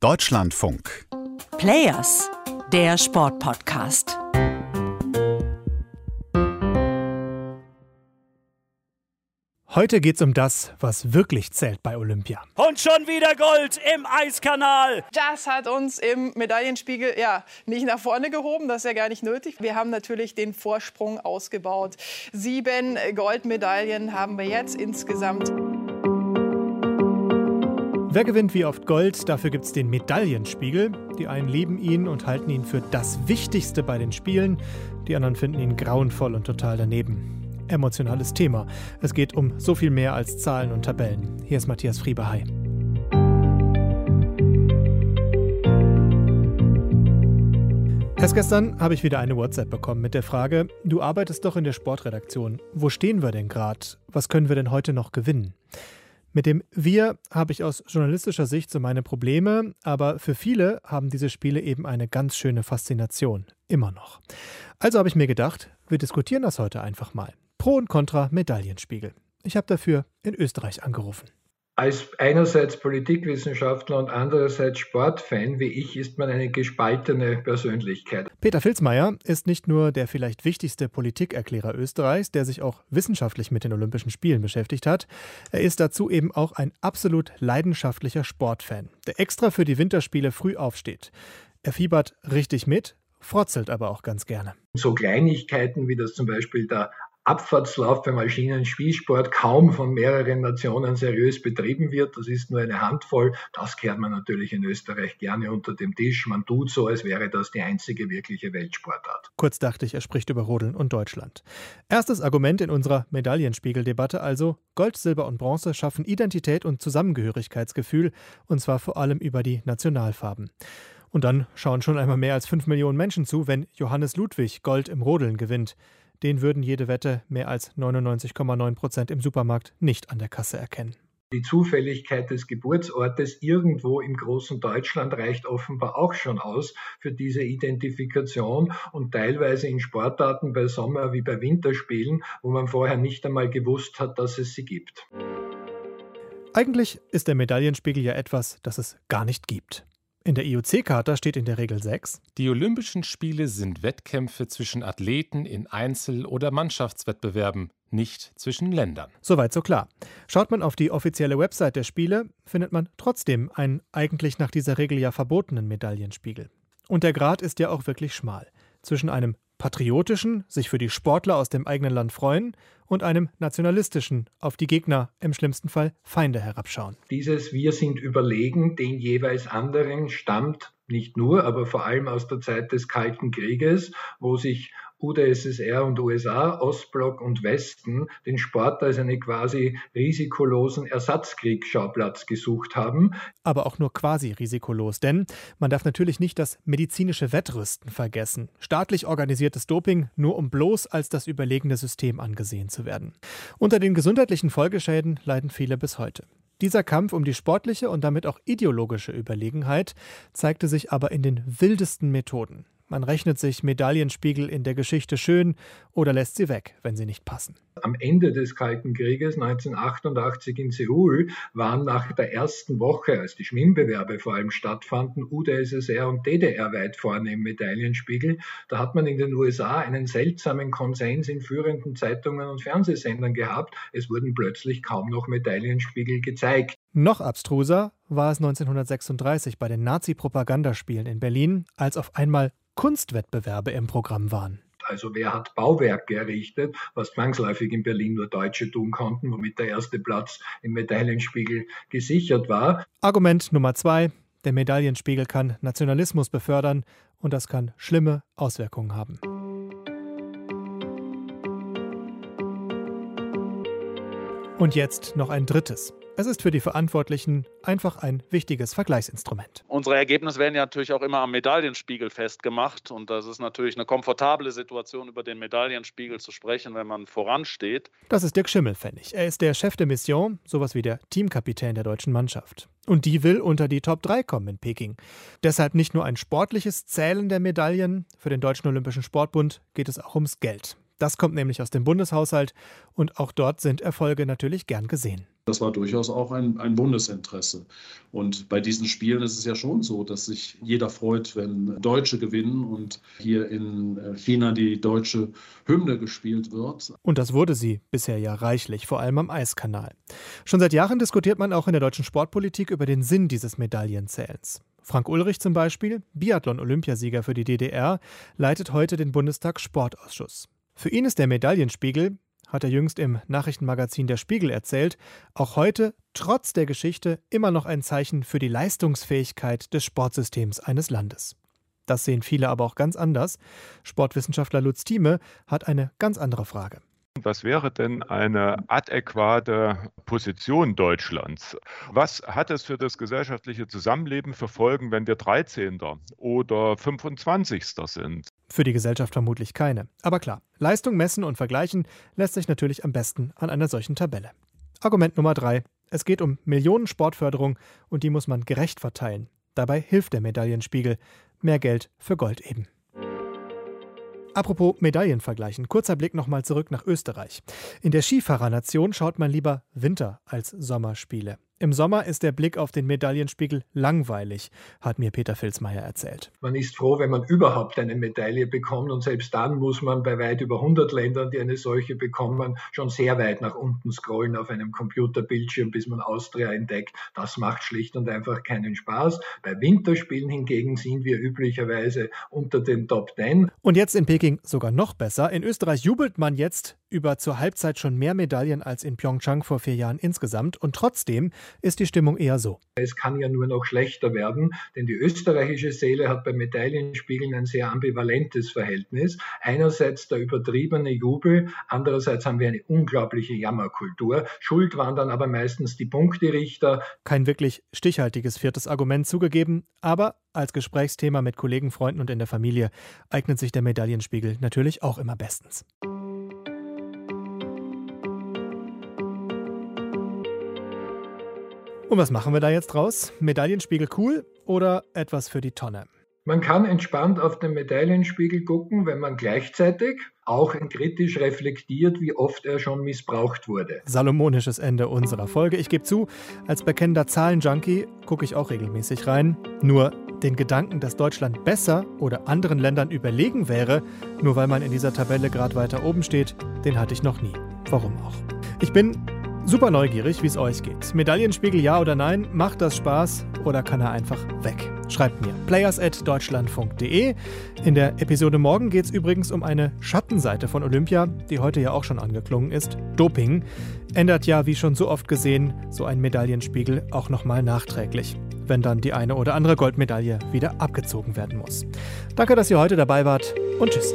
Deutschlandfunk. Players, der Sportpodcast. Heute geht's um das, was wirklich zählt bei Olympia. Und schon wieder Gold im Eiskanal. Das hat uns im Medaillenspiegel ja nicht nach vorne gehoben, das ist ja gar nicht nötig. Wir haben natürlich den Vorsprung ausgebaut. Sieben Goldmedaillen haben wir jetzt insgesamt. Wer gewinnt wie oft Gold? Dafür gibt's den Medaillenspiegel. Die einen lieben ihn und halten ihn für das Wichtigste bei den Spielen. Die anderen finden ihn grauenvoll und total daneben emotionales Thema. Es geht um so viel mehr als Zahlen und Tabellen. Hier ist Matthias Friebe. Hi. Erst gestern habe ich wieder eine WhatsApp bekommen mit der Frage, du arbeitest doch in der Sportredaktion. Wo stehen wir denn gerade? Was können wir denn heute noch gewinnen? Mit dem Wir habe ich aus journalistischer Sicht so meine Probleme, aber für viele haben diese Spiele eben eine ganz schöne Faszination. Immer noch. Also habe ich mir gedacht, wir diskutieren das heute einfach mal. Pro und Contra Medaillenspiegel. Ich habe dafür in Österreich angerufen. Als einerseits Politikwissenschaftler und andererseits Sportfan wie ich ist man eine gespaltene Persönlichkeit. Peter Filzmeier ist nicht nur der vielleicht wichtigste Politikerklärer Österreichs, der sich auch wissenschaftlich mit den Olympischen Spielen beschäftigt hat. Er ist dazu eben auch ein absolut leidenschaftlicher Sportfan, der extra für die Winterspiele früh aufsteht. Er fiebert richtig mit, frotzelt aber auch ganz gerne. So Kleinigkeiten wie das zum Beispiel der Abfahrtslauf beim alpinen Spielsport kaum von mehreren Nationen seriös betrieben wird. Das ist nur eine Handvoll. Das kehrt man natürlich in Österreich gerne unter dem Tisch. Man tut so, als wäre das die einzige wirkliche Weltsportart. Kurz dachte ich, er spricht über Rodeln und Deutschland. Erstes Argument in unserer Medaillenspiegeldebatte also: Gold, Silber und Bronze schaffen Identität und Zusammengehörigkeitsgefühl, und zwar vor allem über die Nationalfarben. Und dann schauen schon einmal mehr als 5 Millionen Menschen zu, wenn Johannes Ludwig Gold im Rodeln gewinnt den würden jede Wette mehr als 99,9 Prozent im Supermarkt nicht an der Kasse erkennen. Die Zufälligkeit des Geburtsortes irgendwo im großen Deutschland reicht offenbar auch schon aus für diese Identifikation und teilweise in Sportarten bei Sommer- wie bei Winterspielen, wo man vorher nicht einmal gewusst hat, dass es sie gibt. Eigentlich ist der Medaillenspiegel ja etwas, das es gar nicht gibt. In der IOC-Charta steht in der Regel 6. Die Olympischen Spiele sind Wettkämpfe zwischen Athleten in Einzel- oder Mannschaftswettbewerben, nicht zwischen Ländern. Soweit so klar. Schaut man auf die offizielle Website der Spiele, findet man trotzdem einen eigentlich nach dieser Regel ja verbotenen Medaillenspiegel. Und der Grad ist ja auch wirklich schmal. Zwischen einem patriotischen, sich für die Sportler aus dem eigenen Land freuen, und einem nationalistischen, auf die Gegner, im schlimmsten Fall Feinde herabschauen. Dieses Wir sind überlegen den jeweils anderen stammt nicht nur, aber vor allem aus der Zeit des Kalten Krieges, wo sich UdSSR und USA, Ostblock und Westen den Sport als einen quasi risikolosen Ersatzkriegsschauplatz gesucht haben. Aber auch nur quasi risikolos, denn man darf natürlich nicht das medizinische Wettrüsten vergessen. Staatlich organisiertes Doping nur um bloß als das überlegene System angesehen zu werden. Unter den gesundheitlichen Folgeschäden leiden viele bis heute. Dieser Kampf um die sportliche und damit auch ideologische Überlegenheit zeigte sich aber in den wildesten Methoden. Man rechnet sich Medaillenspiegel in der Geschichte schön oder lässt sie weg, wenn sie nicht passen. Am Ende des Kalten Krieges 1988 in Seoul waren nach der ersten Woche, als die Schwimmbewerbe vor allem stattfanden, UdSSR und DDR weit vorne im Medaillenspiegel. Da hat man in den USA einen seltsamen Konsens in führenden Zeitungen und Fernsehsendern gehabt. Es wurden plötzlich kaum noch Medaillenspiegel gezeigt. Noch abstruser war es 1936 bei den Nazi-Propagandaspielen in Berlin, als auf einmal Kunstwettbewerbe im Programm waren. Also wer hat Bauwerke errichtet, was zwangsläufig in Berlin nur Deutsche tun konnten, womit der erste Platz im Medaillenspiegel gesichert war. Argument Nummer zwei. Der Medaillenspiegel kann Nationalismus befördern und das kann schlimme Auswirkungen haben. Und jetzt noch ein drittes. Es ist für die Verantwortlichen einfach ein wichtiges Vergleichsinstrument. Unsere Ergebnisse werden ja natürlich auch immer am Medaillenspiegel festgemacht. Und das ist natürlich eine komfortable Situation, über den Medaillenspiegel zu sprechen, wenn man voransteht. Das ist Dirk Schimmelfennig. Er ist der Chef der Mission, sowas wie der Teamkapitän der deutschen Mannschaft. Und die will unter die Top 3 kommen in Peking. Deshalb nicht nur ein sportliches Zählen der Medaillen. Für den Deutschen Olympischen Sportbund geht es auch ums Geld. Das kommt nämlich aus dem Bundeshaushalt und auch dort sind Erfolge natürlich gern gesehen. Das war durchaus auch ein, ein Bundesinteresse. Und bei diesen Spielen ist es ja schon so, dass sich jeder freut, wenn Deutsche gewinnen und hier in äh, China die deutsche Hymne gespielt wird. Und das wurde sie bisher ja reichlich, vor allem am Eiskanal. Schon seit Jahren diskutiert man auch in der deutschen Sportpolitik über den Sinn dieses Medaillenzählens. Frank Ulrich zum Beispiel, Biathlon-Olympiasieger für die DDR, leitet heute den Bundestag Sportausschuss. Für ihn ist der Medaillenspiegel hat er jüngst im Nachrichtenmagazin Der Spiegel erzählt, auch heute, trotz der Geschichte, immer noch ein Zeichen für die Leistungsfähigkeit des Sportsystems eines Landes. Das sehen viele aber auch ganz anders. Sportwissenschaftler Lutz Thieme hat eine ganz andere Frage. Was wäre denn eine adäquate Position Deutschlands? Was hat es für das gesellschaftliche Zusammenleben für Folgen, wenn wir 13. oder 25. sind? Für die Gesellschaft vermutlich keine. Aber klar, Leistung messen und vergleichen lässt sich natürlich am besten an einer solchen Tabelle. Argument Nummer drei. Es geht um Millionen Sportförderung und die muss man gerecht verteilen. Dabei hilft der Medaillenspiegel. Mehr Geld für Gold eben. Apropos Medaillen vergleichen. Kurzer Blick nochmal zurück nach Österreich. In der Skifahrernation schaut man lieber Winter- als Sommerspiele. Im Sommer ist der Blick auf den Medaillenspiegel langweilig, hat mir Peter Filzmeier erzählt. Man ist froh, wenn man überhaupt eine Medaille bekommt und selbst dann muss man bei weit über 100 Ländern, die eine solche bekommen, schon sehr weit nach unten scrollen auf einem Computerbildschirm, bis man Austria entdeckt. Das macht schlicht und einfach keinen Spaß. Bei Winterspielen hingegen sind wir üblicherweise unter den Top 10. Und jetzt in Peking sogar noch besser. In Österreich jubelt man jetzt über zur Halbzeit schon mehr Medaillen als in Pyeongchang vor vier Jahren insgesamt. Und trotzdem ist die Stimmung eher so. Es kann ja nur noch schlechter werden, denn die österreichische Seele hat bei Medaillenspiegeln ein sehr ambivalentes Verhältnis. Einerseits der übertriebene Jubel, andererseits haben wir eine unglaubliche Jammerkultur. Schuld waren dann aber meistens die Punkterichter. Kein wirklich stichhaltiges viertes Argument zugegeben, aber als Gesprächsthema mit Kollegen, Freunden und in der Familie eignet sich der Medaillenspiegel natürlich auch immer bestens. Und was machen wir da jetzt draus? Medaillenspiegel cool oder etwas für die Tonne? Man kann entspannt auf den Medaillenspiegel gucken, wenn man gleichzeitig auch kritisch reflektiert, wie oft er schon missbraucht wurde. Salomonisches Ende unserer Folge. Ich gebe zu, als bekennender Zahlenjunkie gucke ich auch regelmäßig rein. Nur den Gedanken, dass Deutschland besser oder anderen Ländern überlegen wäre, nur weil man in dieser Tabelle gerade weiter oben steht, den hatte ich noch nie. Warum auch? Ich bin Super neugierig, wie es euch geht. Medaillenspiegel ja oder nein? Macht das Spaß oder kann er einfach weg? Schreibt mir players@deutschlandfunk.de. In der Episode morgen geht es übrigens um eine Schattenseite von Olympia, die heute ja auch schon angeklungen ist. Doping ändert ja, wie schon so oft gesehen, so ein Medaillenspiegel auch nochmal nachträglich, wenn dann die eine oder andere Goldmedaille wieder abgezogen werden muss. Danke, dass ihr heute dabei wart und tschüss.